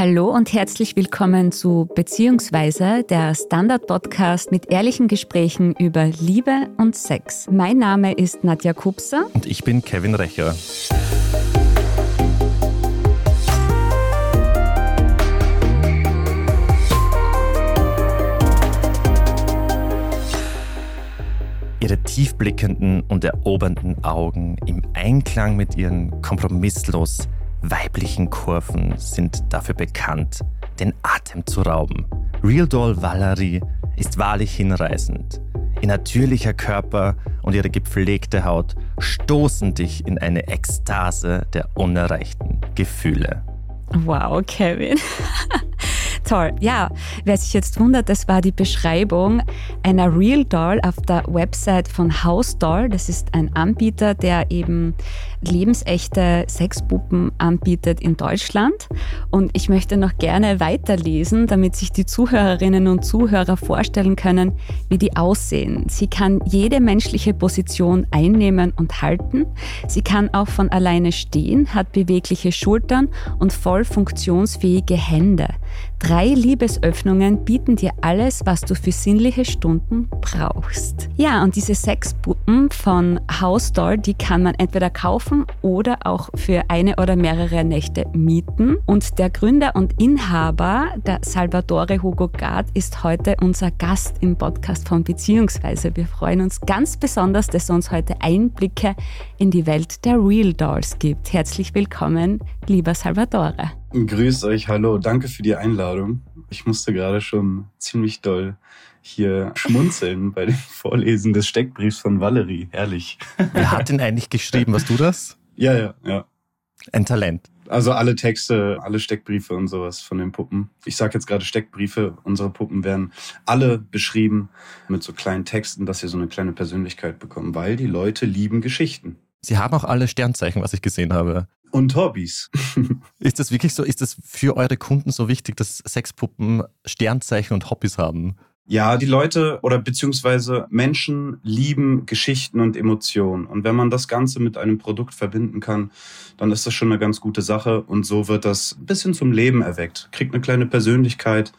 Hallo und herzlich willkommen zu Beziehungsweise, der Standard-Podcast mit ehrlichen Gesprächen über Liebe und Sex. Mein Name ist Nadja Kupser. Und ich bin Kevin Recher. Ihre tiefblickenden und erobernden Augen im Einklang mit ihren kompromisslos weiblichen Kurven sind dafür bekannt, den Atem zu rauben. Real Doll Valerie ist wahrlich hinreißend. Ihr natürlicher Körper und ihre gepflegte Haut stoßen dich in eine Ekstase der unerreichten Gefühle. Wow, Kevin. Toll. Ja, wer sich jetzt wundert, das war die Beschreibung einer Real Doll auf der Website von House Doll. Das ist ein Anbieter, der eben lebensechte Sexpuppen anbietet in Deutschland. Und ich möchte noch gerne weiterlesen, damit sich die Zuhörerinnen und Zuhörer vorstellen können, wie die aussehen. Sie kann jede menschliche Position einnehmen und halten. Sie kann auch von alleine stehen, hat bewegliche Schultern und voll funktionsfähige Hände. Drei Liebesöffnungen bieten dir alles, was du für sinnliche Stunden brauchst. Ja, und diese Sexpuppen von House Doll, die kann man entweder kaufen oder auch für eine oder mehrere Nächte mieten. Und der Gründer und Inhaber, der Salvatore Hugo Gard, ist heute unser Gast im Podcast von Beziehungsweise. Wir freuen uns ganz besonders, dass er uns heute Einblicke in die Welt der Real Dolls gibt. Herzlich willkommen, lieber Salvatore. Grüß euch, hallo, danke für die Einladung. Ich musste gerade schon ziemlich doll hier schmunzeln bei dem Vorlesen des Steckbriefs von Valerie. Herrlich. Wer hat denn eigentlich geschrieben? Was du das? Ja, ja, ja. Ein Talent. Also alle Texte, alle Steckbriefe und sowas von den Puppen. Ich sage jetzt gerade Steckbriefe. Unsere Puppen werden alle beschrieben mit so kleinen Texten, dass sie so eine kleine Persönlichkeit bekommen, weil die Leute lieben Geschichten. Sie haben auch alle Sternzeichen, was ich gesehen habe. Und Hobbys. ist das wirklich so? Ist das für eure Kunden so wichtig, dass Sexpuppen Sternzeichen und Hobbys haben? Ja, die Leute oder beziehungsweise Menschen lieben Geschichten und Emotionen. Und wenn man das Ganze mit einem Produkt verbinden kann, dann ist das schon eine ganz gute Sache. Und so wird das ein bisschen zum Leben erweckt. Kriegt eine kleine Persönlichkeit,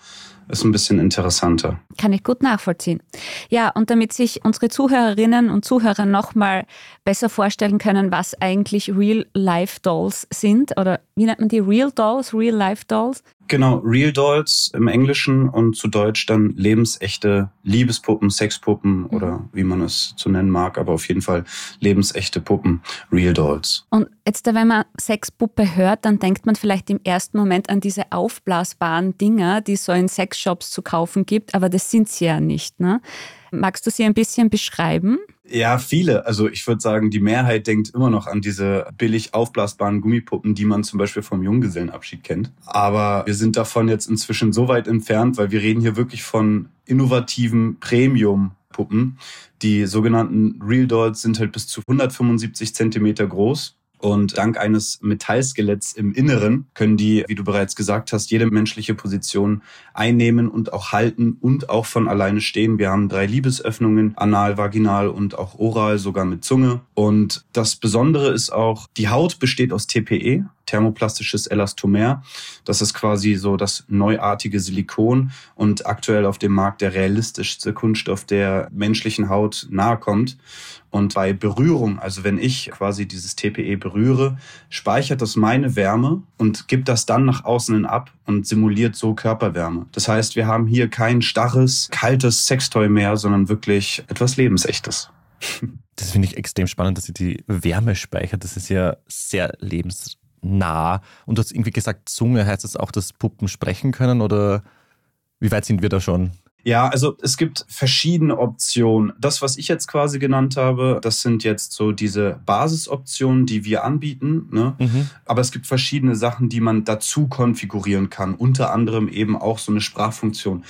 ist ein bisschen interessanter. Kann ich gut nachvollziehen. Ja, und damit sich unsere Zuhörerinnen und Zuhörer nochmal besser vorstellen können, was eigentlich Real-Life-Dolls sind, oder wie nennt man die? Real Dolls, Real-Life-Dolls? Genau, Real Dolls im Englischen und zu Deutsch dann lebensechte Liebespuppen, Sexpuppen mhm. oder wie man es zu nennen mag, aber auf jeden Fall lebensechte Puppen, Real Dolls. Und jetzt, wenn man Sexpuppe hört, dann denkt man vielleicht im ersten Moment an diese aufblasbaren Dinger, die es so in Sexshops zu kaufen gibt, aber das sind sie ja nicht. Ne? Magst du sie ein bisschen beschreiben? Ja, viele. Also ich würde sagen, die Mehrheit denkt immer noch an diese billig aufblasbaren Gummipuppen, die man zum Beispiel vom Junggesellenabschied kennt. Aber wir sind davon jetzt inzwischen so weit entfernt, weil wir reden hier wirklich von innovativen Premium-Puppen. Die sogenannten Real Dolls sind halt bis zu 175 Zentimeter groß und dank eines Metallskeletts im Inneren können die, wie du bereits gesagt hast, jede menschliche Position einnehmen und auch halten und auch von alleine stehen. Wir haben drei Liebesöffnungen, anal, vaginal und auch oral, sogar mit Zunge. Und das Besondere ist auch, die Haut besteht aus TPE, thermoplastisches Elastomer. Das ist quasi so das neuartige Silikon und aktuell auf dem Markt der realistischste Kunststoff, der menschlichen Haut nahe kommt. Und bei Berührung, also wenn ich quasi dieses TPE berühre, speichert das meine Wärme und gibt das dann nach außen hin ab und simuliert so Körperwärme. Das heißt, wir haben hier kein starres, kaltes Sextoy mehr, sondern wirklich etwas Lebensechtes. Das finde ich extrem spannend, dass sie die Wärme speichert. Das ist ja sehr lebensnah. Und du hast irgendwie gesagt, Zunge heißt das auch, dass Puppen sprechen können oder wie weit sind wir da schon? Ja, also es gibt verschiedene Optionen. Das, was ich jetzt quasi genannt habe, das sind jetzt so diese Basisoptionen, die wir anbieten. Ne? Mhm. Aber es gibt verschiedene Sachen, die man dazu konfigurieren kann. Unter anderem eben auch so eine Sprachfunktion.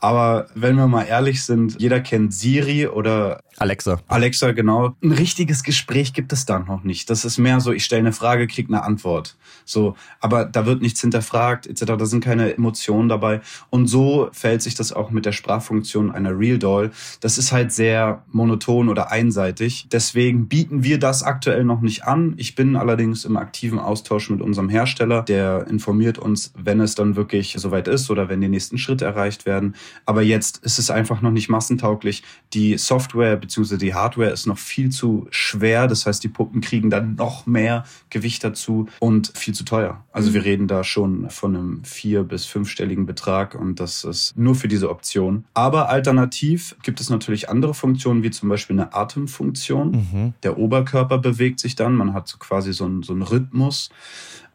Aber wenn wir mal ehrlich sind, jeder kennt Siri oder Alexa. Alexa, genau. Ein richtiges Gespräch gibt es da noch nicht. Das ist mehr so, ich stelle eine Frage, krieg eine Antwort. So, aber da wird nichts hinterfragt, etc. Da sind keine Emotionen dabei. Und so fällt sich das auch mit der Sprachfunktion einer Real Doll. Das ist halt sehr monoton oder einseitig. Deswegen bieten wir das aktuell noch nicht an. Ich bin allerdings im aktiven Austausch mit unserem Hersteller. Der informiert uns, wenn es dann wirklich soweit ist oder wenn die nächsten Schritte erreicht werden. Aber jetzt ist es einfach noch nicht massentauglich. Die Software bzw. die Hardware ist noch viel zu schwer. Das heißt, die Puppen kriegen dann noch mehr Gewicht dazu und viel zu teuer. Also wir mhm. reden da schon von einem vier- bis fünfstelligen Betrag und das ist nur für diese Option. Aber alternativ gibt es natürlich andere Funktionen, wie zum Beispiel eine Atemfunktion. Mhm. Der Oberkörper bewegt sich dann. Man hat so quasi so einen, so einen Rhythmus.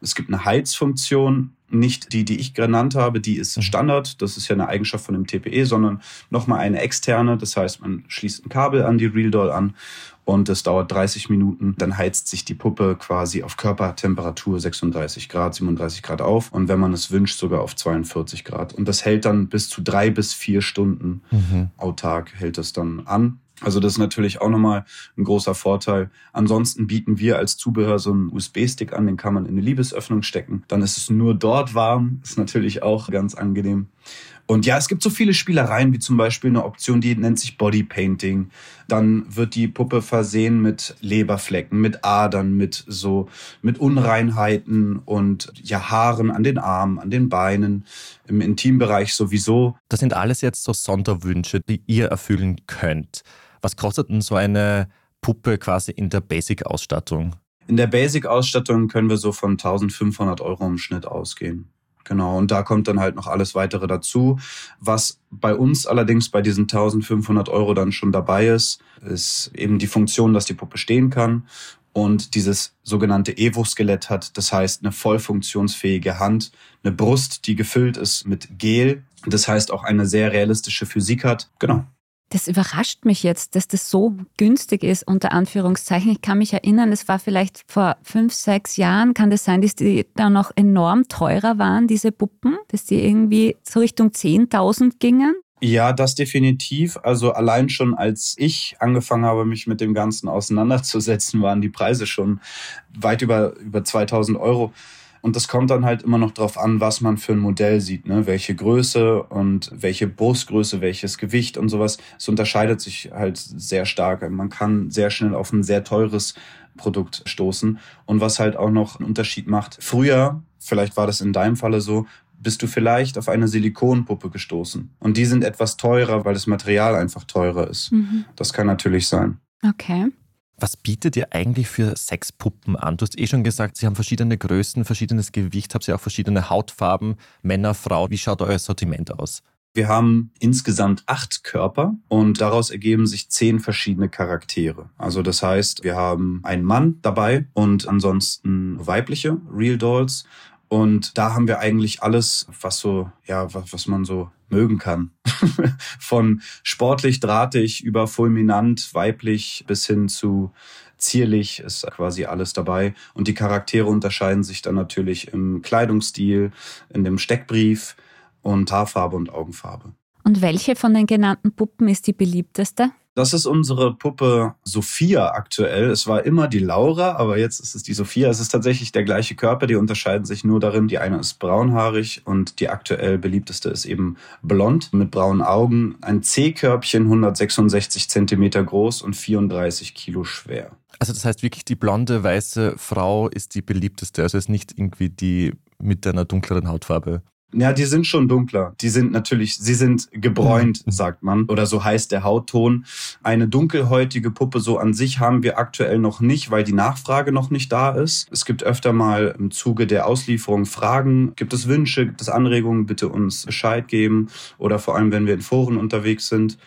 Es gibt eine Heizfunktion, nicht die, die ich genannt habe, die ist mhm. Standard, das ist ja eine Eigenschaft von dem TPE, sondern nochmal eine externe, das heißt, man schließt ein Kabel an die Real Doll an und es dauert 30 Minuten, dann heizt sich die Puppe quasi auf Körpertemperatur 36 Grad, 37 Grad auf und wenn man es wünscht, sogar auf 42 Grad. Und das hält dann bis zu drei bis vier Stunden mhm. autark hält es dann an. Also das ist natürlich auch nochmal ein großer Vorteil. Ansonsten bieten wir als Zubehör so einen USB-Stick an, den kann man in eine Liebesöffnung stecken. Dann ist es nur dort warm, ist natürlich auch ganz angenehm. Und ja, es gibt so viele Spielereien, wie zum Beispiel eine Option, die nennt sich Body Painting. Dann wird die Puppe versehen mit Leberflecken, mit Adern, mit so, mit Unreinheiten und ja, Haaren an den Armen, an den Beinen, im Intimbereich sowieso. Das sind alles jetzt so Sonderwünsche, die ihr erfüllen könnt. Was kostet denn so eine Puppe quasi in der Basic-Ausstattung? In der Basic-Ausstattung können wir so von 1500 Euro im Schnitt ausgehen. Genau, und da kommt dann halt noch alles weitere dazu. Was bei uns allerdings bei diesen 1500 Euro dann schon dabei ist, ist eben die Funktion, dass die Puppe stehen kann und dieses sogenannte Evo-Skelett hat. Das heißt, eine voll funktionsfähige Hand, eine Brust, die gefüllt ist mit Gel. Das heißt, auch eine sehr realistische Physik hat. Genau. Das überrascht mich jetzt, dass das so günstig ist, unter Anführungszeichen. Ich kann mich erinnern, es war vielleicht vor fünf, sechs Jahren, kann das sein, dass die da noch enorm teurer waren, diese Puppen, dass die irgendwie so Richtung 10.000 gingen? Ja, das definitiv. Also allein schon als ich angefangen habe, mich mit dem Ganzen auseinanderzusetzen, waren die Preise schon weit über, über 2000 Euro. Und das kommt dann halt immer noch drauf an, was man für ein Modell sieht, ne? welche Größe und welche Brustgröße, welches Gewicht und sowas. Es unterscheidet sich halt sehr stark. Man kann sehr schnell auf ein sehr teures Produkt stoßen. Und was halt auch noch einen Unterschied macht. Früher, vielleicht war das in deinem Falle so, bist du vielleicht auf eine Silikonpuppe gestoßen. Und die sind etwas teurer, weil das Material einfach teurer ist. Mhm. Das kann natürlich sein. Okay. Was bietet ihr eigentlich für Sexpuppen an? Du hast eh schon gesagt, sie haben verschiedene Größen, verschiedenes Gewicht, habt ihr auch verschiedene Hautfarben, Männer, Frau. Wie schaut euer Sortiment aus? Wir haben insgesamt acht Körper und daraus ergeben sich zehn verschiedene Charaktere. Also das heißt, wir haben einen Mann dabei und ansonsten weibliche Real Dolls und da haben wir eigentlich alles, was so, ja, was, was man so mögen kann. Von sportlich, drahtig über fulminant, weiblich bis hin zu zierlich ist quasi alles dabei. Und die Charaktere unterscheiden sich dann natürlich im Kleidungsstil, in dem Steckbrief und Haarfarbe und Augenfarbe. Und welche von den genannten Puppen ist die beliebteste? Das ist unsere Puppe Sophia aktuell. Es war immer die Laura, aber jetzt ist es die Sophia. Es ist tatsächlich der gleiche Körper, die unterscheiden sich nur darin. Die eine ist braunhaarig und die aktuell beliebteste ist eben blond mit braunen Augen. Ein C-Körbchen, 166 Zentimeter groß und 34 Kilo schwer. Also das heißt wirklich, die blonde, weiße Frau ist die beliebteste. Also ist nicht irgendwie die mit einer dunkleren Hautfarbe. Ja, die sind schon dunkler. Die sind natürlich, sie sind gebräunt, mhm. sagt man. Oder so heißt der Hautton. Eine dunkelhäutige Puppe so an sich haben wir aktuell noch nicht, weil die Nachfrage noch nicht da ist. Es gibt öfter mal im Zuge der Auslieferung Fragen. Gibt es Wünsche? Gibt es Anregungen? Bitte uns Bescheid geben. Oder vor allem, wenn wir in Foren unterwegs sind.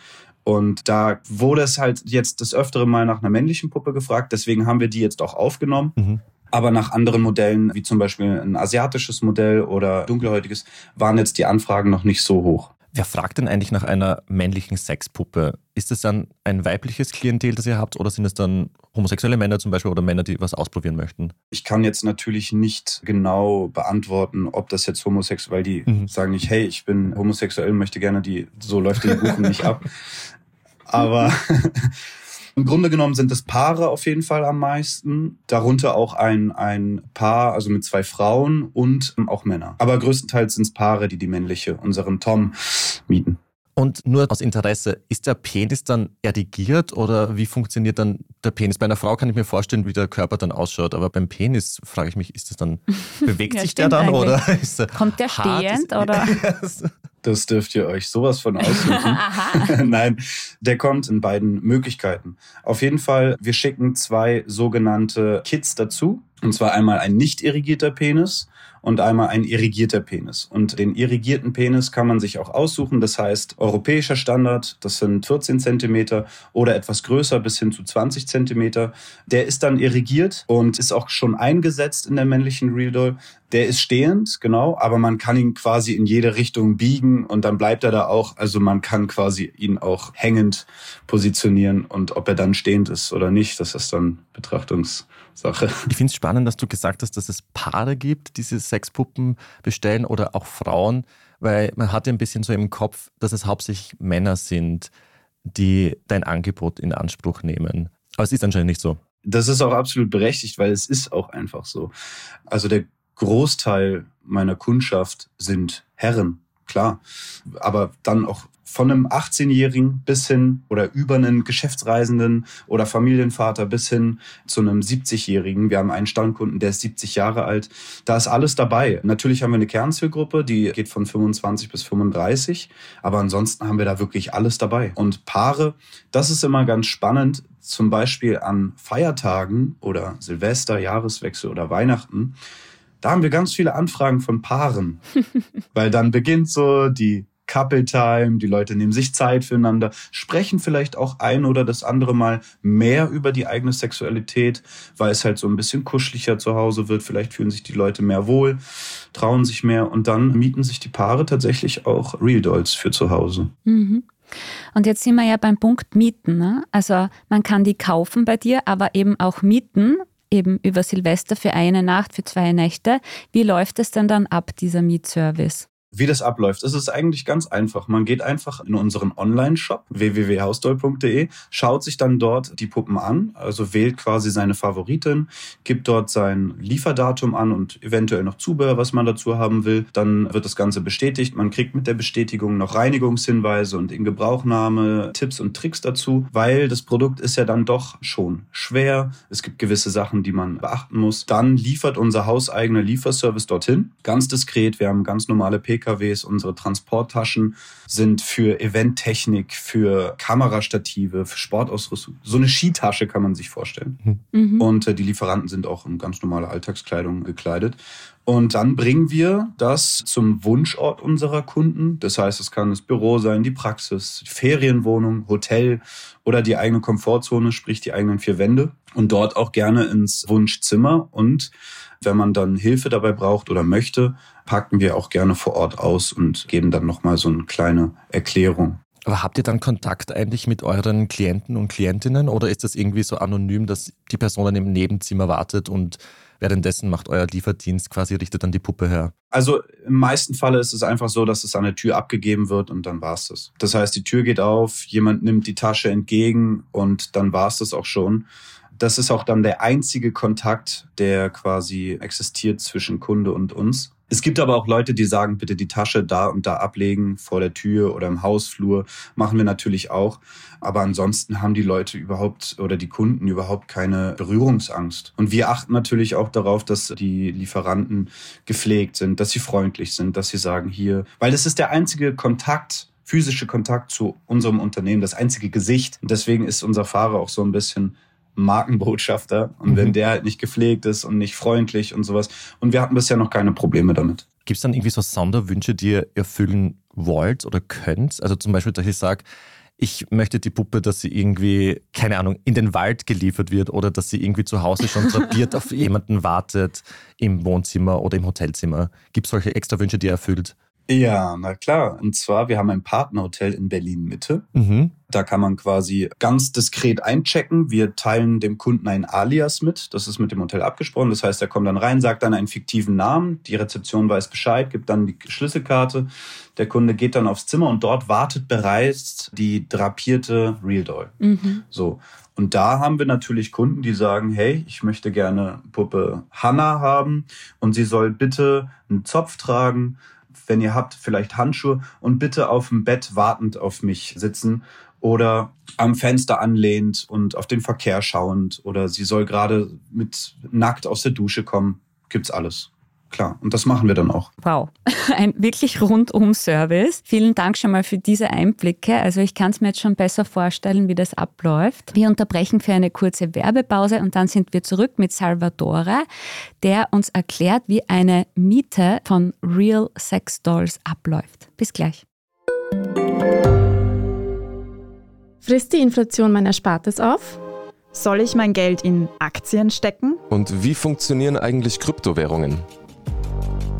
Und da wurde es halt jetzt das öftere Mal nach einer männlichen Puppe gefragt. Deswegen haben wir die jetzt auch aufgenommen. Mhm. Aber nach anderen Modellen, wie zum Beispiel ein asiatisches Modell oder dunkelhäutiges, waren jetzt die Anfragen noch nicht so hoch. Wer fragt denn eigentlich nach einer männlichen Sexpuppe? Ist es dann ein weibliches Klientel, das ihr habt, oder sind es dann homosexuelle Männer zum Beispiel oder Männer, die was ausprobieren möchten? Ich kann jetzt natürlich nicht genau beantworten, ob das jetzt homosexuell, weil die mhm. sagen nicht, hey, ich bin homosexuell, möchte gerne die, so läuft die Buchung nicht ab. Aber Im Grunde genommen sind es Paare auf jeden Fall am meisten. Darunter auch ein, ein Paar, also mit zwei Frauen und auch Männer. Aber größtenteils sind es Paare, die die männliche, unseren Tom, mieten. Und nur aus Interesse, ist der Penis dann erdigiert oder wie funktioniert dann der Penis? Bei einer Frau kann ich mir vorstellen, wie der Körper dann ausschaut, aber beim Penis frage ich mich, ist das dann, bewegt ja, sich der dann eigentlich. oder ist der Kommt der hart? stehend oder? Das dürft ihr euch sowas von aussuchen. Nein, der kommt in beiden Möglichkeiten. Auf jeden Fall, wir schicken zwei sogenannte Kits dazu. Und zwar einmal ein nicht irrigierter Penis und einmal ein irrigierter Penis. Und den irrigierten Penis kann man sich auch aussuchen. Das heißt, europäischer Standard, das sind 14 Zentimeter oder etwas größer bis hin zu 20 Zentimeter. Der ist dann irrigiert und ist auch schon eingesetzt in der männlichen Real Doll. Der ist stehend, genau, aber man kann ihn quasi in jede Richtung biegen und dann bleibt er da auch. Also man kann quasi ihn auch hängend positionieren und ob er dann stehend ist oder nicht, das ist dann Betrachtungs Sache. Ich finde es spannend, dass du gesagt hast, dass es Paare gibt, die diese Sexpuppen bestellen oder auch Frauen, weil man hat ja ein bisschen so im Kopf, dass es hauptsächlich Männer sind, die dein Angebot in Anspruch nehmen. Aber es ist anscheinend nicht so. Das ist auch absolut berechtigt, weil es ist auch einfach so. Also der Großteil meiner Kundschaft sind Herren, klar. Aber dann auch von einem 18-Jährigen bis hin oder über einen Geschäftsreisenden oder Familienvater bis hin zu einem 70-Jährigen. Wir haben einen Stammkunden, der ist 70 Jahre alt. Da ist alles dabei. Natürlich haben wir eine Kernzielgruppe, die geht von 25 bis 35. Aber ansonsten haben wir da wirklich alles dabei. Und Paare, das ist immer ganz spannend. Zum Beispiel an Feiertagen oder Silvester, Jahreswechsel oder Weihnachten. Da haben wir ganz viele Anfragen von Paaren, weil dann beginnt so die Couple Time, die Leute nehmen sich Zeit füreinander, sprechen vielleicht auch ein oder das andere Mal mehr über die eigene Sexualität, weil es halt so ein bisschen kuscheliger zu Hause wird. Vielleicht fühlen sich die Leute mehr wohl, trauen sich mehr und dann mieten sich die Paare tatsächlich auch Real Dolls für zu Hause. Mhm. Und jetzt sind wir ja beim Punkt Mieten. Ne? Also man kann die kaufen bei dir, aber eben auch mieten, eben über Silvester für eine Nacht, für zwei Nächte. Wie läuft es denn dann ab, dieser Mietservice? Wie das abläuft, es ist eigentlich ganz einfach. Man geht einfach in unseren Online-Shop www.hausdoll.de, schaut sich dann dort die Puppen an, also wählt quasi seine Favoritin, gibt dort sein Lieferdatum an und eventuell noch Zubehör, was man dazu haben will. Dann wird das Ganze bestätigt. Man kriegt mit der Bestätigung noch Reinigungshinweise und in Gebrauchnahme Tipps und Tricks dazu, weil das Produkt ist ja dann doch schon schwer. Es gibt gewisse Sachen, die man beachten muss. Dann liefert unser hauseigener Lieferservice dorthin. Ganz diskret. Wir haben ganz normale PK PKWs, unsere Transporttaschen sind für Eventtechnik, für Kamerastative, für Sportausrüstung. So eine Skitasche kann man sich vorstellen. Mhm. Und äh, die Lieferanten sind auch in ganz normale Alltagskleidung gekleidet. Und dann bringen wir das zum Wunschort unserer Kunden. Das heißt, es kann das Büro sein, die Praxis, die Ferienwohnung, Hotel oder die eigene Komfortzone, sprich die eigenen vier Wände. Und dort auch gerne ins Wunschzimmer. Und wenn man dann Hilfe dabei braucht oder möchte, packen wir auch gerne vor Ort aus und geben dann nochmal so eine kleine Erklärung. Aber habt ihr dann Kontakt eigentlich mit euren Klienten und Klientinnen oder ist das irgendwie so anonym, dass die Person dann im Nebenzimmer wartet und währenddessen macht euer Lieferdienst quasi, richtet dann die Puppe her? Also im meisten Falle ist es einfach so, dass es an der Tür abgegeben wird und dann war es das. Das heißt, die Tür geht auf, jemand nimmt die Tasche entgegen und dann war es das auch schon. Das ist auch dann der einzige Kontakt, der quasi existiert zwischen Kunde und uns. Es gibt aber auch Leute, die sagen, bitte die Tasche da und da ablegen, vor der Tür oder im Hausflur. Machen wir natürlich auch. Aber ansonsten haben die Leute überhaupt oder die Kunden überhaupt keine Berührungsangst. Und wir achten natürlich auch darauf, dass die Lieferanten gepflegt sind, dass sie freundlich sind, dass sie sagen hier, weil es ist der einzige Kontakt, physische Kontakt zu unserem Unternehmen, das einzige Gesicht. Und deswegen ist unser Fahrer auch so ein bisschen Markenbotschafter. Und mhm. wenn der halt nicht gepflegt ist und nicht freundlich und sowas. Und wir hatten bisher noch keine Probleme damit. Gibt es dann irgendwie so Sonderwünsche, die ihr erfüllen wollt oder könnt? Also zum Beispiel, dass ich sage, ich möchte die Puppe, dass sie irgendwie, keine Ahnung, in den Wald geliefert wird oder dass sie irgendwie zu Hause schon drapiert auf jemanden wartet im Wohnzimmer oder im Hotelzimmer. Gibt es solche extra Wünsche, die ihr erfüllt? Ja, na klar. Und zwar, wir haben ein Partnerhotel in Berlin Mitte. Mhm. Da kann man quasi ganz diskret einchecken. Wir teilen dem Kunden ein Alias mit. Das ist mit dem Hotel abgesprochen. Das heißt, er kommt dann rein, sagt dann einen fiktiven Namen. Die Rezeption weiß Bescheid, gibt dann die Schlüsselkarte. Der Kunde geht dann aufs Zimmer und dort wartet bereits die drapierte Real Doll. Mhm. So. Und da haben wir natürlich Kunden, die sagen, hey, ich möchte gerne Puppe Hanna haben und sie soll bitte einen Zopf tragen. Wenn ihr habt, vielleicht Handschuhe und bitte auf dem Bett wartend auf mich sitzen oder am Fenster anlehnt und auf den Verkehr schauend oder sie soll gerade mit nackt aus der Dusche kommen. Gibt's alles. Klar, und das machen wir dann auch. Wow, ein wirklich rundum Service. Vielen Dank schon mal für diese Einblicke. Also ich kann es mir jetzt schon besser vorstellen, wie das abläuft. Wir unterbrechen für eine kurze Werbepause und dann sind wir zurück mit Salvatore, der uns erklärt, wie eine Miete von Real Sex Dolls abläuft. Bis gleich. Frisst die Inflation mein Erspartes auf? Soll ich mein Geld in Aktien stecken? Und wie funktionieren eigentlich Kryptowährungen?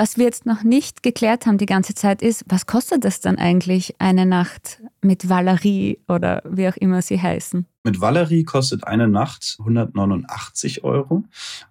Was wir jetzt noch nicht geklärt haben die ganze Zeit ist, was kostet es dann eigentlich eine Nacht mit Valerie oder wie auch immer sie heißen? Mit Valerie kostet eine Nacht 189 Euro,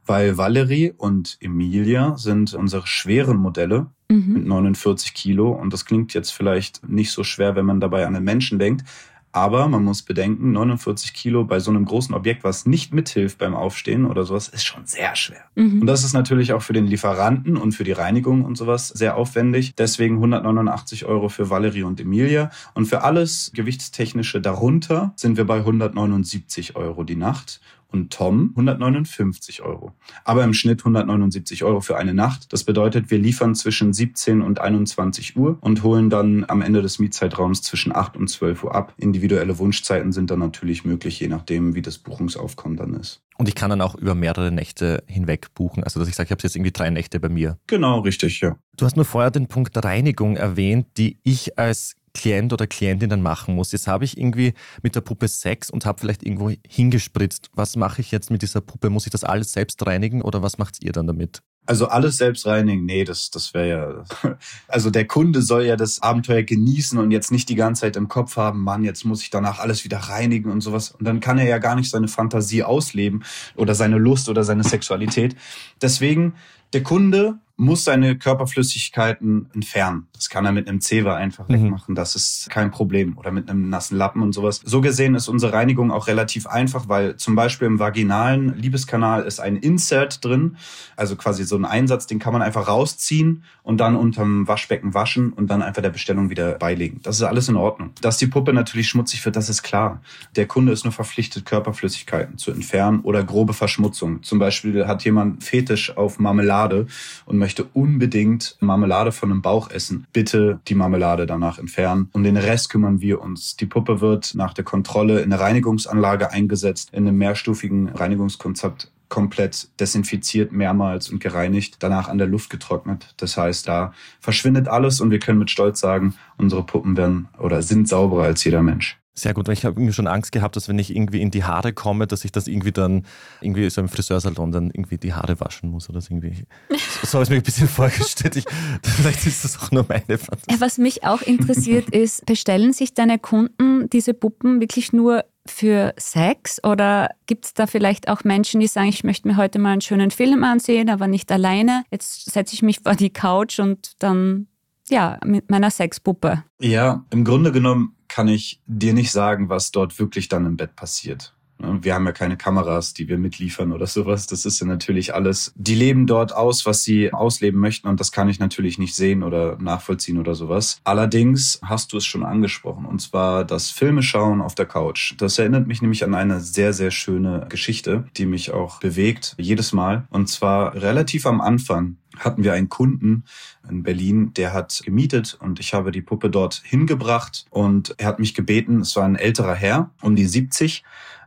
weil Valerie und Emilia sind unsere schweren Modelle mhm. mit 49 Kilo. Und das klingt jetzt vielleicht nicht so schwer, wenn man dabei an den Menschen denkt. Aber man muss bedenken, 49 Kilo bei so einem großen Objekt, was nicht mithilft beim Aufstehen oder sowas, ist schon sehr schwer. Mhm. Und das ist natürlich auch für den Lieferanten und für die Reinigung und sowas sehr aufwendig. Deswegen 189 Euro für Valerie und Emilia. Und für alles Gewichtstechnische darunter sind wir bei 179 Euro die Nacht und Tom 159 Euro. Aber im Schnitt 179 Euro für eine Nacht. Das bedeutet, wir liefern zwischen 17 und 21 Uhr und holen dann am Ende des Mietzeitraums zwischen 8 und 12 Uhr ab. Individuelle Wunschzeiten sind dann natürlich möglich, je nachdem, wie das Buchungsaufkommen dann ist. Und ich kann dann auch über mehrere Nächte hinweg buchen. Also, dass ich sage, ich habe jetzt irgendwie drei Nächte bei mir. Genau, richtig, ja. Du hast nur vorher den Punkt Reinigung erwähnt, die ich als Klient oder Klientin dann machen muss. Jetzt habe ich irgendwie mit der Puppe Sex und habe vielleicht irgendwo hingespritzt. Was mache ich jetzt mit dieser Puppe? Muss ich das alles selbst reinigen oder was macht ihr dann damit? Also alles selbst reinigen, nee, das, das wäre ja. Also der Kunde soll ja das Abenteuer genießen und jetzt nicht die ganze Zeit im Kopf haben, Mann, jetzt muss ich danach alles wieder reinigen und sowas. Und dann kann er ja gar nicht seine Fantasie ausleben oder seine Lust oder seine Sexualität. Deswegen, der Kunde muss seine Körperflüssigkeiten entfernen. Das kann er mit einem Zewa einfach mhm. wegmachen. Das ist kein Problem. Oder mit einem nassen Lappen und sowas. So gesehen ist unsere Reinigung auch relativ einfach, weil zum Beispiel im vaginalen Liebeskanal ist ein Insert drin. Also quasi so ein Einsatz, den kann man einfach rausziehen und dann unterm Waschbecken waschen und dann einfach der Bestellung wieder beilegen. Das ist alles in Ordnung. Dass die Puppe natürlich schmutzig wird, das ist klar. Der Kunde ist nur verpflichtet, Körperflüssigkeiten zu entfernen oder grobe Verschmutzung. Zum Beispiel hat jemand Fetisch auf Marmelade und möchte möchte unbedingt Marmelade von einem Bauch essen, bitte die Marmelade danach entfernen. Um den Rest kümmern wir uns. Die Puppe wird nach der Kontrolle in eine Reinigungsanlage eingesetzt, in einem mehrstufigen Reinigungskonzept komplett desinfiziert mehrmals und gereinigt, danach an der Luft getrocknet. Das heißt, da verschwindet alles und wir können mit Stolz sagen, unsere Puppen werden oder sind sauberer als jeder Mensch. Sehr gut, weil ich habe irgendwie schon Angst gehabt, dass wenn ich irgendwie in die Haare komme, dass ich das irgendwie dann irgendwie so im Friseursalon dann irgendwie die Haare waschen muss oder so irgendwie. So habe ich mir ein bisschen vorgestellt. Ich, vielleicht ist das auch nur meine Fantasie. Was mich auch interessiert ist, bestellen sich deine Kunden diese Puppen wirklich nur für Sex oder gibt es da vielleicht auch Menschen, die sagen, ich möchte mir heute mal einen schönen Film ansehen, aber nicht alleine. Jetzt setze ich mich vor die Couch und dann ja, mit meiner Sexpuppe. Ja, im Grunde genommen kann ich dir nicht sagen, was dort wirklich dann im Bett passiert. Ne, wir haben ja keine Kameras, die wir mitliefern oder sowas. Das ist ja natürlich alles. Die leben dort aus, was sie ausleben möchten und das kann ich natürlich nicht sehen oder nachvollziehen oder sowas. Allerdings hast du es schon angesprochen und zwar das Filme schauen auf der Couch. Das erinnert mich nämlich an eine sehr, sehr schöne Geschichte, die mich auch bewegt jedes Mal. Und zwar relativ am Anfang hatten wir einen Kunden in Berlin, der hat gemietet und ich habe die Puppe dort hingebracht und er hat mich gebeten, es war ein älterer Herr, um die 70,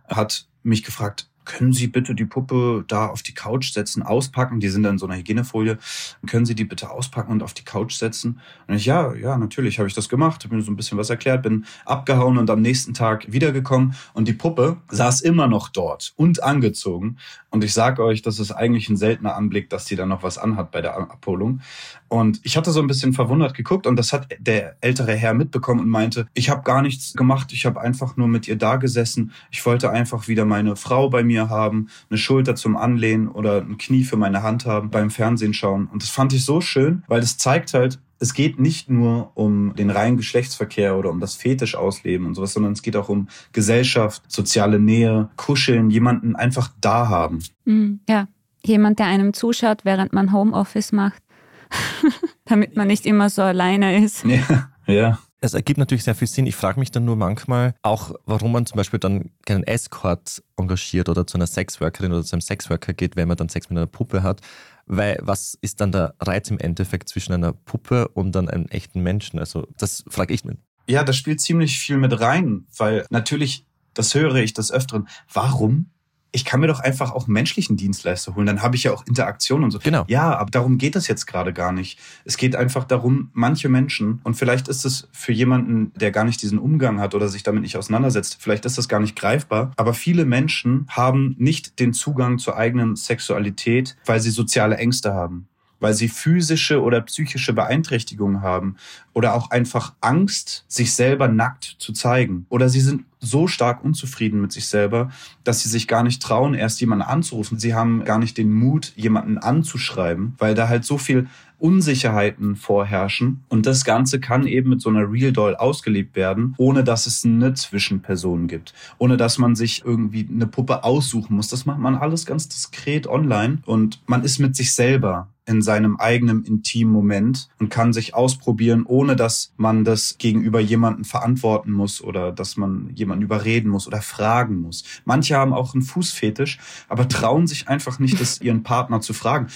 hat mich gefragt, können Sie bitte die Puppe da auf die Couch setzen, auspacken? Die sind dann in so einer Hygienefolie. Können Sie die bitte auspacken und auf die Couch setzen? Und ich, ja, ja, natürlich habe ich das gemacht, habe mir so ein bisschen was erklärt, bin abgehauen und am nächsten Tag wiedergekommen und die Puppe saß immer noch dort und angezogen. Und ich sage euch, das ist eigentlich ein seltener Anblick, dass die dann noch was anhat bei der Abholung. Und ich hatte so ein bisschen verwundert geguckt und das hat der ältere Herr mitbekommen und meinte, ich habe gar nichts gemacht, ich habe einfach nur mit ihr da gesessen. Ich wollte einfach wieder meine Frau bei mir haben, eine Schulter zum Anlehnen oder ein Knie für meine Hand haben beim Fernsehen schauen. Und das fand ich so schön, weil es zeigt halt, es geht nicht nur um den reinen Geschlechtsverkehr oder um das Fetisch ausleben und sowas, sondern es geht auch um Gesellschaft, soziale Nähe, Kuscheln, jemanden einfach da haben. Mhm, ja, jemand, der einem zuschaut, während man Homeoffice macht. damit man nicht immer so alleine ist. Ja, ja. Es ergibt natürlich sehr viel Sinn. Ich frage mich dann nur manchmal auch, warum man zum Beispiel dann keinen Escort engagiert oder zu einer Sexworkerin oder zu einem Sexworker geht, wenn man dann Sex mit einer Puppe hat. Weil was ist dann der Reiz im Endeffekt zwischen einer Puppe und dann einem echten Menschen? Also das frage ich mich. Ja, das spielt ziemlich viel mit rein, weil natürlich, das höre ich des Öfteren, warum ich kann mir doch einfach auch menschlichen Dienstleister holen, dann habe ich ja auch Interaktion und so. Genau. Ja, aber darum geht es jetzt gerade gar nicht. Es geht einfach darum, manche Menschen, und vielleicht ist es für jemanden, der gar nicht diesen Umgang hat oder sich damit nicht auseinandersetzt, vielleicht ist das gar nicht greifbar, aber viele Menschen haben nicht den Zugang zur eigenen Sexualität, weil sie soziale Ängste haben weil sie physische oder psychische Beeinträchtigungen haben oder auch einfach Angst, sich selber nackt zu zeigen. Oder sie sind so stark unzufrieden mit sich selber, dass sie sich gar nicht trauen, erst jemanden anzurufen. Sie haben gar nicht den Mut, jemanden anzuschreiben, weil da halt so viel Unsicherheiten vorherrschen. Und das Ganze kann eben mit so einer Real Doll ausgelebt werden, ohne dass es eine Zwischenperson gibt. Ohne dass man sich irgendwie eine Puppe aussuchen muss. Das macht man alles ganz diskret online und man ist mit sich selber in seinem eigenen intimen Moment und kann sich ausprobieren, ohne dass man das gegenüber jemanden verantworten muss oder dass man jemanden überreden muss oder fragen muss. Manche haben auch einen Fußfetisch, aber trauen sich einfach nicht, das ihren Partner zu fragen.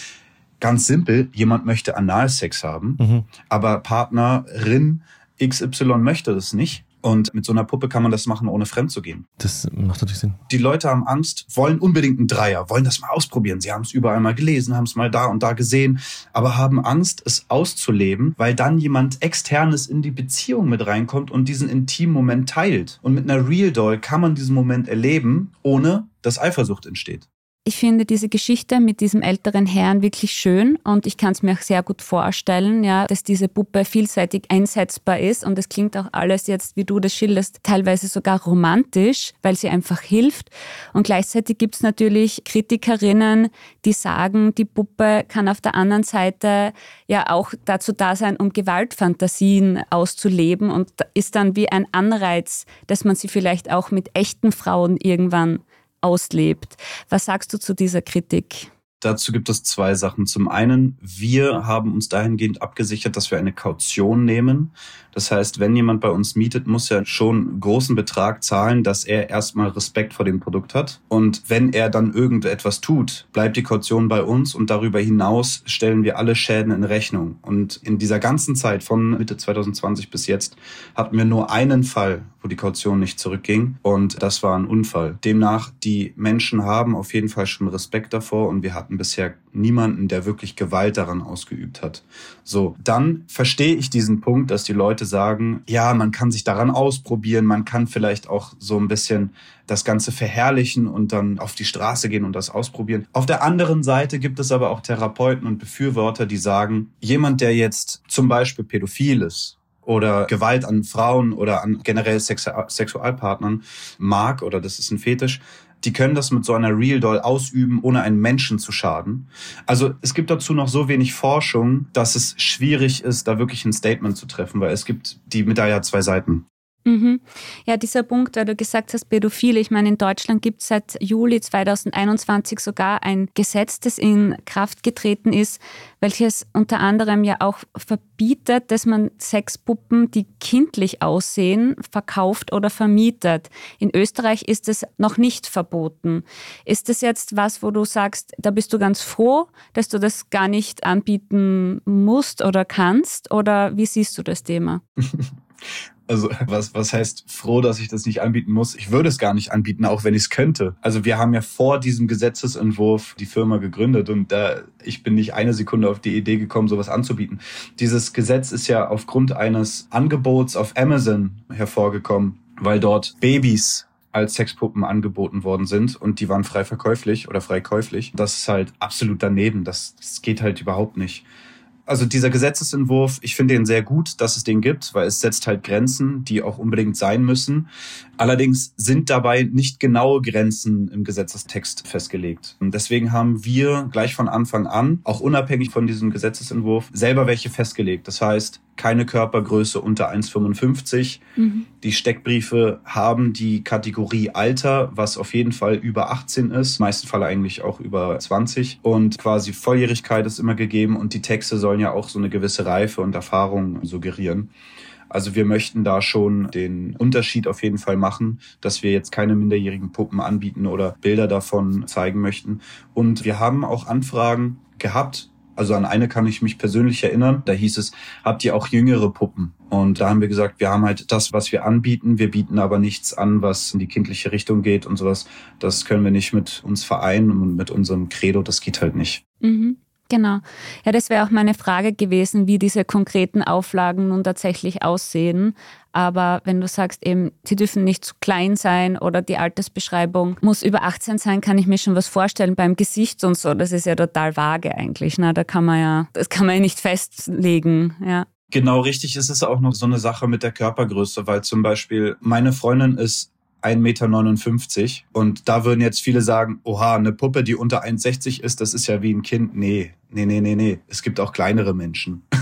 Ganz simpel, jemand möchte Analsex haben, mhm. aber Partnerin XY möchte das nicht. Und mit so einer Puppe kann man das machen, ohne fremd zu gehen. Das macht natürlich Sinn. Die Leute haben Angst, wollen unbedingt einen Dreier, wollen das mal ausprobieren. Sie haben es überall mal gelesen, haben es mal da und da gesehen, aber haben Angst, es auszuleben, weil dann jemand externes in die Beziehung mit reinkommt und diesen intimen Moment teilt. Und mit einer Real Doll kann man diesen Moment erleben, ohne dass Eifersucht entsteht. Ich finde diese Geschichte mit diesem älteren Herrn wirklich schön und ich kann es mir auch sehr gut vorstellen, ja, dass diese Puppe vielseitig einsetzbar ist und es klingt auch alles jetzt, wie du das schilderst, teilweise sogar romantisch, weil sie einfach hilft. Und gleichzeitig gibt es natürlich Kritikerinnen, die sagen, die Puppe kann auf der anderen Seite ja auch dazu da sein, um Gewaltfantasien auszuleben und ist dann wie ein Anreiz, dass man sie vielleicht auch mit echten Frauen irgendwann auslebt. Was sagst du zu dieser Kritik? Dazu gibt es zwei Sachen. Zum einen, wir haben uns dahingehend abgesichert, dass wir eine Kaution nehmen. Das heißt, wenn jemand bei uns mietet, muss er schon großen Betrag zahlen, dass er erstmal Respekt vor dem Produkt hat. Und wenn er dann irgendetwas tut, bleibt die Kaution bei uns und darüber hinaus stellen wir alle Schäden in Rechnung. Und in dieser ganzen Zeit von Mitte 2020 bis jetzt hatten wir nur einen Fall, wo die Kaution nicht zurückging und das war ein Unfall. Demnach, die Menschen haben auf jeden Fall schon Respekt davor und wir hatten bisher niemanden, der wirklich Gewalt daran ausgeübt hat. So, dann verstehe ich diesen Punkt, dass die Leute sagen, ja, man kann sich daran ausprobieren, man kann vielleicht auch so ein bisschen das Ganze verherrlichen und dann auf die Straße gehen und das ausprobieren. Auf der anderen Seite gibt es aber auch Therapeuten und Befürworter, die sagen, jemand, der jetzt zum Beispiel pädophil ist oder Gewalt an Frauen oder an generell Sexualpartnern mag oder das ist ein Fetisch, die können das mit so einer Real Doll ausüben, ohne einen Menschen zu schaden. Also es gibt dazu noch so wenig Forschung, dass es schwierig ist, da wirklich ein Statement zu treffen, weil es gibt die Medaille zwei Seiten. Mhm. Ja, dieser Punkt, weil du gesagt hast, Pädophile. Ich meine, in Deutschland gibt es seit Juli 2021 sogar ein Gesetz, das in Kraft getreten ist, welches unter anderem ja auch verbietet, dass man Sexpuppen, die kindlich aussehen, verkauft oder vermietet. In Österreich ist es noch nicht verboten. Ist das jetzt was, wo du sagst, da bist du ganz froh, dass du das gar nicht anbieten musst oder kannst? Oder wie siehst du das Thema? Also was, was heißt froh, dass ich das nicht anbieten muss? Ich würde es gar nicht anbieten, auch wenn ich es könnte. Also wir haben ja vor diesem Gesetzesentwurf die Firma gegründet und da ich bin nicht eine Sekunde auf die Idee gekommen, sowas anzubieten. Dieses Gesetz ist ja aufgrund eines Angebots auf Amazon hervorgekommen, weil dort Babys als Sexpuppen angeboten worden sind und die waren frei verkäuflich oder frei käuflich. Das ist halt absolut daneben. Das, das geht halt überhaupt nicht also dieser Gesetzesentwurf, ich finde ihn sehr gut, dass es den gibt, weil es setzt halt Grenzen, die auch unbedingt sein müssen. Allerdings sind dabei nicht genaue Grenzen im Gesetzestext festgelegt. Und deswegen haben wir gleich von Anfang an, auch unabhängig von diesem Gesetzesentwurf, selber welche festgelegt. Das heißt, keine Körpergröße unter 1,55. Mhm. Die Steckbriefe haben die Kategorie Alter, was auf jeden Fall über 18 ist, meisten Fall eigentlich auch über 20. Und quasi Volljährigkeit ist immer gegeben und die Texte sollen ja auch so eine gewisse Reife und Erfahrung suggerieren. Also wir möchten da schon den Unterschied auf jeden Fall machen, dass wir jetzt keine minderjährigen Puppen anbieten oder Bilder davon zeigen möchten. Und wir haben auch Anfragen gehabt also an eine kann ich mich persönlich erinnern. Da hieß es, habt ihr auch jüngere Puppen? Und da haben wir gesagt, wir haben halt das, was wir anbieten. Wir bieten aber nichts an, was in die kindliche Richtung geht und sowas. Das können wir nicht mit uns vereinen und mit unserem Credo. Das geht halt nicht. Mhm. Genau. Ja, das wäre auch meine Frage gewesen, wie diese konkreten Auflagen nun tatsächlich aussehen. Aber wenn du sagst eben, sie dürfen nicht zu klein sein oder die Altersbeschreibung muss über 18 sein, kann ich mir schon was vorstellen beim Gesicht und so. Das ist ja total vage eigentlich. Ne? Da kann man ja, das kann man ja nicht festlegen. Ja. Genau richtig ist es auch noch so eine Sache mit der Körpergröße, weil zum Beispiel meine Freundin ist 1,59 Meter. Und da würden jetzt viele sagen, oha, eine Puppe, die unter 1,60 ist, das ist ja wie ein Kind. Nee, nee, nee, nee, nee. Es gibt auch kleinere Menschen.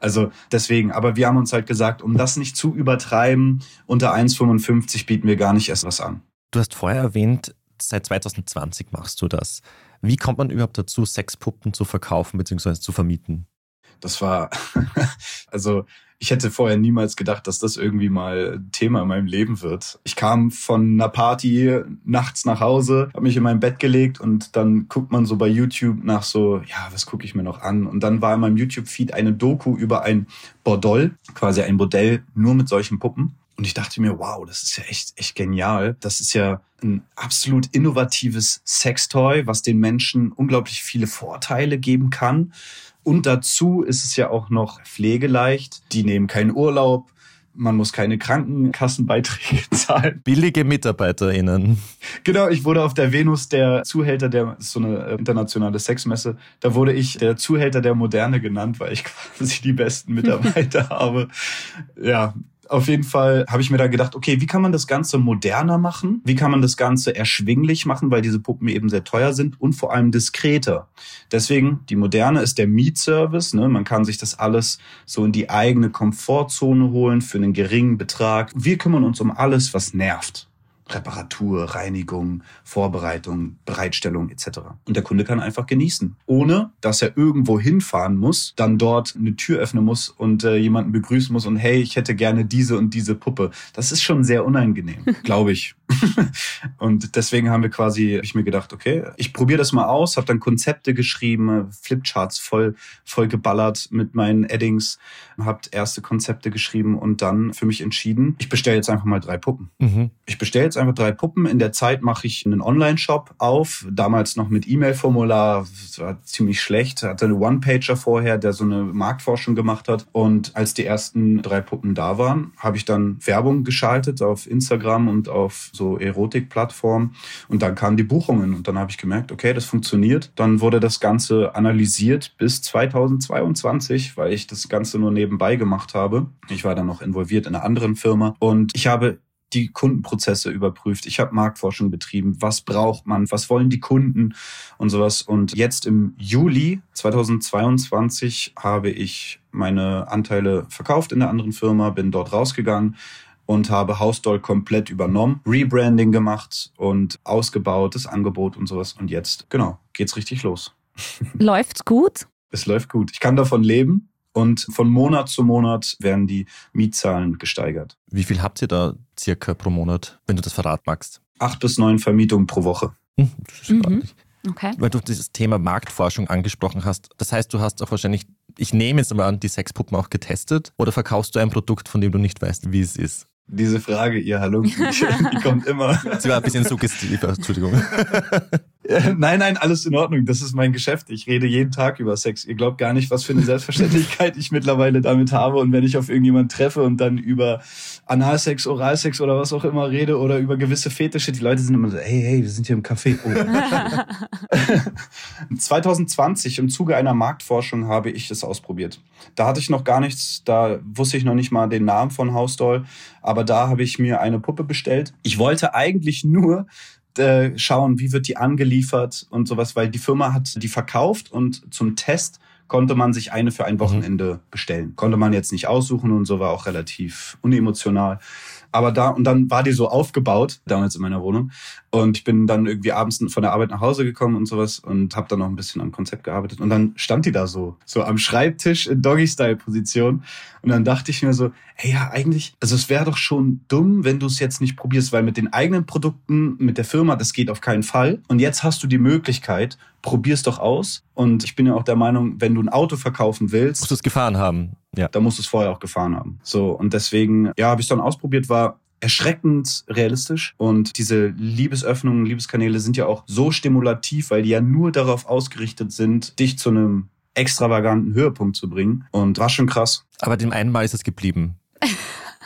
Also deswegen, aber wir haben uns halt gesagt, um das nicht zu übertreiben, unter 1,55 bieten wir gar nicht erst was an. Du hast vorher erwähnt, seit 2020 machst du das. Wie kommt man überhaupt dazu, Sexpuppen zu verkaufen bzw. zu vermieten? Das war, also ich hätte vorher niemals gedacht, dass das irgendwie mal Thema in meinem Leben wird. Ich kam von einer Party nachts nach Hause, habe mich in mein Bett gelegt und dann guckt man so bei YouTube nach so, ja, was gucke ich mir noch an? Und dann war in meinem YouTube-Feed eine Doku über ein Bordell, quasi ein Bordell nur mit solchen Puppen. Und ich dachte mir, wow, das ist ja echt, echt genial. Das ist ja ein absolut innovatives Sextoy, was den Menschen unglaublich viele Vorteile geben kann. Und dazu ist es ja auch noch pflegeleicht. Die nehmen keinen Urlaub. Man muss keine Krankenkassenbeiträge zahlen. Billige MitarbeiterInnen. Genau, ich wurde auf der Venus der Zuhälter der, so eine äh, internationale Sexmesse, da wurde ich der Zuhälter der Moderne genannt, weil ich quasi die besten Mitarbeiter habe. Ja, auf jeden Fall habe ich mir da gedacht, okay, wie kann man das Ganze moderner machen? Wie kann man das Ganze erschwinglich machen, weil diese Puppen eben sehr teuer sind und vor allem diskreter. Deswegen, die moderne ist der Mietservice. Ne? Man kann sich das alles so in die eigene Komfortzone holen für einen geringen Betrag. Wir kümmern uns um alles, was nervt. Reparatur, Reinigung, Vorbereitung, Bereitstellung etc. Und der Kunde kann einfach genießen, ohne dass er irgendwo hinfahren muss, dann dort eine Tür öffnen muss und äh, jemanden begrüßen muss und hey, ich hätte gerne diese und diese Puppe. Das ist schon sehr unangenehm, glaube ich. und deswegen haben wir quasi, hab ich mir gedacht, okay, ich probiere das mal aus, habe dann Konzepte geschrieben, Flipcharts voll, voll geballert mit meinen Addings, habe erste Konzepte geschrieben und dann für mich entschieden, ich bestelle jetzt einfach mal drei Puppen. Mhm. Ich bestelle jetzt einfach drei Puppen. In der Zeit mache ich einen Online-Shop auf, damals noch mit E-Mail-Formular, war ziemlich schlecht, hatte eine One-Pager vorher, der so eine Marktforschung gemacht hat. Und als die ersten drei Puppen da waren, habe ich dann Werbung geschaltet auf Instagram und auf so Erotik-Plattformen. Und dann kamen die Buchungen und dann habe ich gemerkt, okay, das funktioniert. Dann wurde das Ganze analysiert bis 2022, weil ich das Ganze nur nebenbei gemacht habe. Ich war dann noch involviert in einer anderen Firma und ich habe die Kundenprozesse überprüft. Ich habe Marktforschung betrieben. Was braucht man? Was wollen die Kunden und sowas? Und jetzt im Juli 2022 habe ich meine Anteile verkauft in der anderen Firma, bin dort rausgegangen und habe Hausdoll komplett übernommen, Rebranding gemacht und ausgebaut, das Angebot und sowas. Und jetzt, genau, geht's richtig los. Läuft's gut? Es läuft gut. Ich kann davon leben. Und von Monat zu Monat werden die Mietzahlen gesteigert. Wie viel habt ihr da circa pro Monat, wenn du das verraten magst? Acht bis neun Vermietungen pro Woche. Hm, das ist mhm. Okay. Weil du dieses Thema Marktforschung angesprochen hast. Das heißt, du hast auch wahrscheinlich Ich nehme jetzt mal an, die Sexpuppen auch getestet oder verkaufst du ein Produkt, von dem du nicht weißt, wie es ist? Diese Frage, ihr Halunken, die kommt immer. Sie war ein bisschen suggestiv, Entschuldigung. Nein, nein, alles in Ordnung. Das ist mein Geschäft. Ich rede jeden Tag über Sex. Ihr glaubt gar nicht, was für eine Selbstverständlichkeit ich mittlerweile damit habe. Und wenn ich auf irgendjemanden treffe und dann über Analsex, Oralsex oder was auch immer rede oder über gewisse Fetische, die Leute sind immer so, hey, hey, wir sind hier im Café. Oh. 2020 im Zuge einer Marktforschung habe ich es ausprobiert. Da hatte ich noch gar nichts, da wusste ich noch nicht mal den Namen von Hausdoll, aber da habe ich mir eine Puppe bestellt. Ich wollte eigentlich nur äh, schauen, wie wird die angeliefert und sowas, weil die Firma hat die verkauft und zum Test konnte man sich eine für ein mhm. Wochenende bestellen. Konnte man jetzt nicht aussuchen und so war auch relativ unemotional. Aber da, und dann war die so aufgebaut, damals in meiner Wohnung. Und ich bin dann irgendwie abends von der Arbeit nach Hause gekommen und sowas und habe dann noch ein bisschen am Konzept gearbeitet. Und dann stand die da so, so am Schreibtisch in Doggy-Style-Position. Und dann dachte ich mir so, hey ja, eigentlich, also es wäre doch schon dumm, wenn du es jetzt nicht probierst, weil mit den eigenen Produkten, mit der Firma, das geht auf keinen Fall. Und jetzt hast du die Möglichkeit, probier's doch aus. Und ich bin ja auch der Meinung, wenn du ein Auto verkaufen willst, musst du es gefahren haben. Ja. Da musst du es vorher auch gefahren haben. So und deswegen, ja, habe ich dann ausprobiert, war erschreckend realistisch. Und diese Liebesöffnungen, Liebeskanäle sind ja auch so stimulativ, weil die ja nur darauf ausgerichtet sind, dich zu einem extravaganten Höhepunkt zu bringen. Und war schon krass. Aber dem einen Mal ist es geblieben.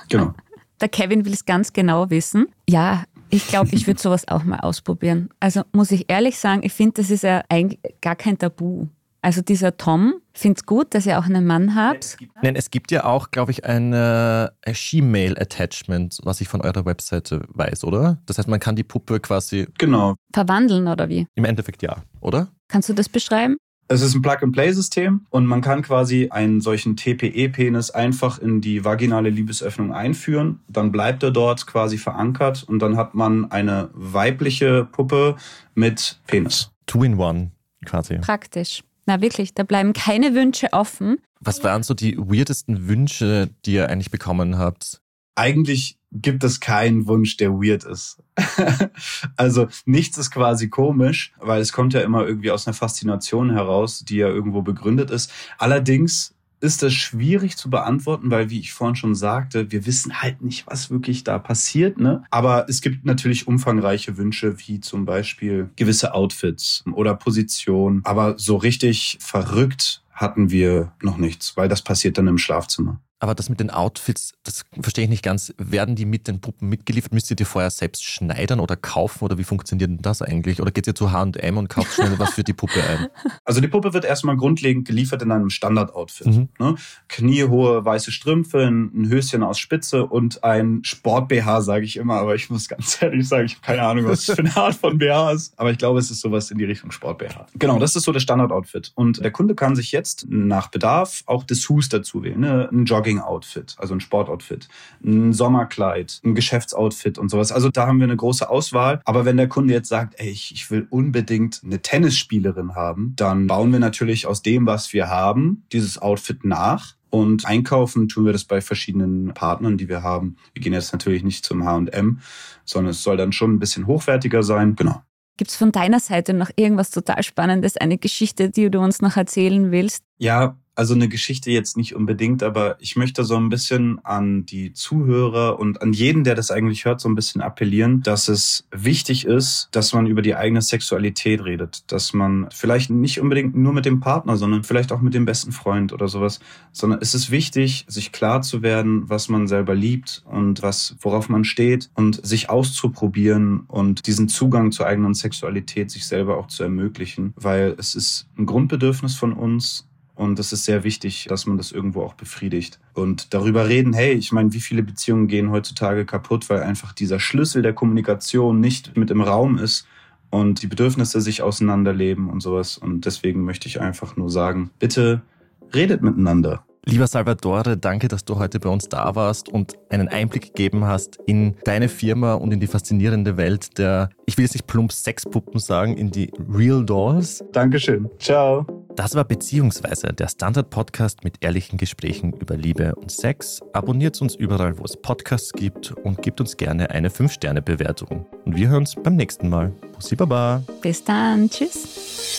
genau. Der Kevin will es ganz genau wissen. Ja, ich glaube, ich würde sowas auch mal ausprobieren. Also muss ich ehrlich sagen, ich finde, das ist ja eigentlich gar kein Tabu. Also dieser Tom findet es gut, dass ihr auch einen Mann habt. Nein, es gibt ja auch, glaube ich, ein, ein Gmail-Attachment, was ich von eurer Webseite weiß, oder? Das heißt, man kann die Puppe quasi genau. verwandeln, oder wie? Im Endeffekt ja, oder? Kannst du das beschreiben? Es ist ein Plug-and-Play-System und man kann quasi einen solchen TPE-Penis einfach in die vaginale Liebesöffnung einführen. Dann bleibt er dort quasi verankert und dann hat man eine weibliche Puppe mit Penis. Two in one quasi. Praktisch. Na wirklich, da bleiben keine Wünsche offen. Was waren so die weirdesten Wünsche, die ihr eigentlich bekommen habt? Eigentlich gibt es keinen Wunsch, der weird ist. also nichts ist quasi komisch, weil es kommt ja immer irgendwie aus einer Faszination heraus, die ja irgendwo begründet ist. Allerdings ist das schwierig zu beantworten, weil, wie ich vorhin schon sagte, wir wissen halt nicht, was wirklich da passiert. Ne? Aber es gibt natürlich umfangreiche Wünsche, wie zum Beispiel gewisse Outfits oder Positionen. Aber so richtig verrückt hatten wir noch nichts, weil das passiert dann im Schlafzimmer. Aber das mit den Outfits, das verstehe ich nicht ganz. Werden die mit den Puppen mitgeliefert? Müsst ihr die vorher selbst schneidern oder kaufen? Oder wie funktioniert denn das eigentlich? Oder geht ihr zu H&M und kauft schnell was für die Puppe ein? Also die Puppe wird erstmal grundlegend geliefert in einem Standard-Outfit. Mhm. Ne? Kniehohe weiße Strümpfe, ein Höschen aus Spitze und ein Sport-BH, sage ich immer. Aber ich muss ganz ehrlich sagen, ich habe keine Ahnung, was das für eine Art von BH ist. Aber ich glaube, es ist sowas in die Richtung Sport-BH. Genau, das ist so das Standard-Outfit. Und der Kunde kann sich jetzt nach Bedarf auch Dessous dazu wählen. Ne? Ein Jogging Jogging-Outfit, also ein Sportoutfit, ein Sommerkleid, ein Geschäftsoutfit und sowas. Also da haben wir eine große Auswahl. Aber wenn der Kunde jetzt sagt, ey, ich, ich will unbedingt eine Tennisspielerin haben, dann bauen wir natürlich aus dem, was wir haben, dieses Outfit nach. Und einkaufen tun wir das bei verschiedenen Partnern, die wir haben. Wir gehen jetzt natürlich nicht zum H&M, sondern es soll dann schon ein bisschen hochwertiger sein. Genau. Gibt es von deiner Seite noch irgendwas total Spannendes, eine Geschichte, die du uns noch erzählen willst? Ja, also eine Geschichte jetzt nicht unbedingt, aber ich möchte so ein bisschen an die Zuhörer und an jeden, der das eigentlich hört, so ein bisschen appellieren, dass es wichtig ist, dass man über die eigene Sexualität redet, dass man vielleicht nicht unbedingt nur mit dem Partner, sondern vielleicht auch mit dem besten Freund oder sowas, sondern es ist wichtig, sich klar zu werden, was man selber liebt und was, worauf man steht und sich auszuprobieren und diesen Zugang zur eigenen Sexualität sich selber auch zu ermöglichen, weil es ist ein Grundbedürfnis von uns, und es ist sehr wichtig, dass man das irgendwo auch befriedigt. Und darüber reden, hey, ich meine, wie viele Beziehungen gehen heutzutage kaputt, weil einfach dieser Schlüssel der Kommunikation nicht mit im Raum ist und die Bedürfnisse sich auseinanderleben und sowas. Und deswegen möchte ich einfach nur sagen, bitte redet miteinander. Lieber Salvatore, danke, dass du heute bei uns da warst und einen Einblick gegeben hast in deine Firma und in die faszinierende Welt der, ich will jetzt nicht plump Sexpuppen sagen, in die Real Dolls. Dankeschön. Ciao. Das war Beziehungsweise der Standard-Podcast mit ehrlichen Gesprächen über Liebe und Sex. Abonniert uns überall, wo es Podcasts gibt und gebt uns gerne eine 5-Sterne-Bewertung. Und wir hören uns beim nächsten Mal. Bussi Baba. Bis dann. Tschüss.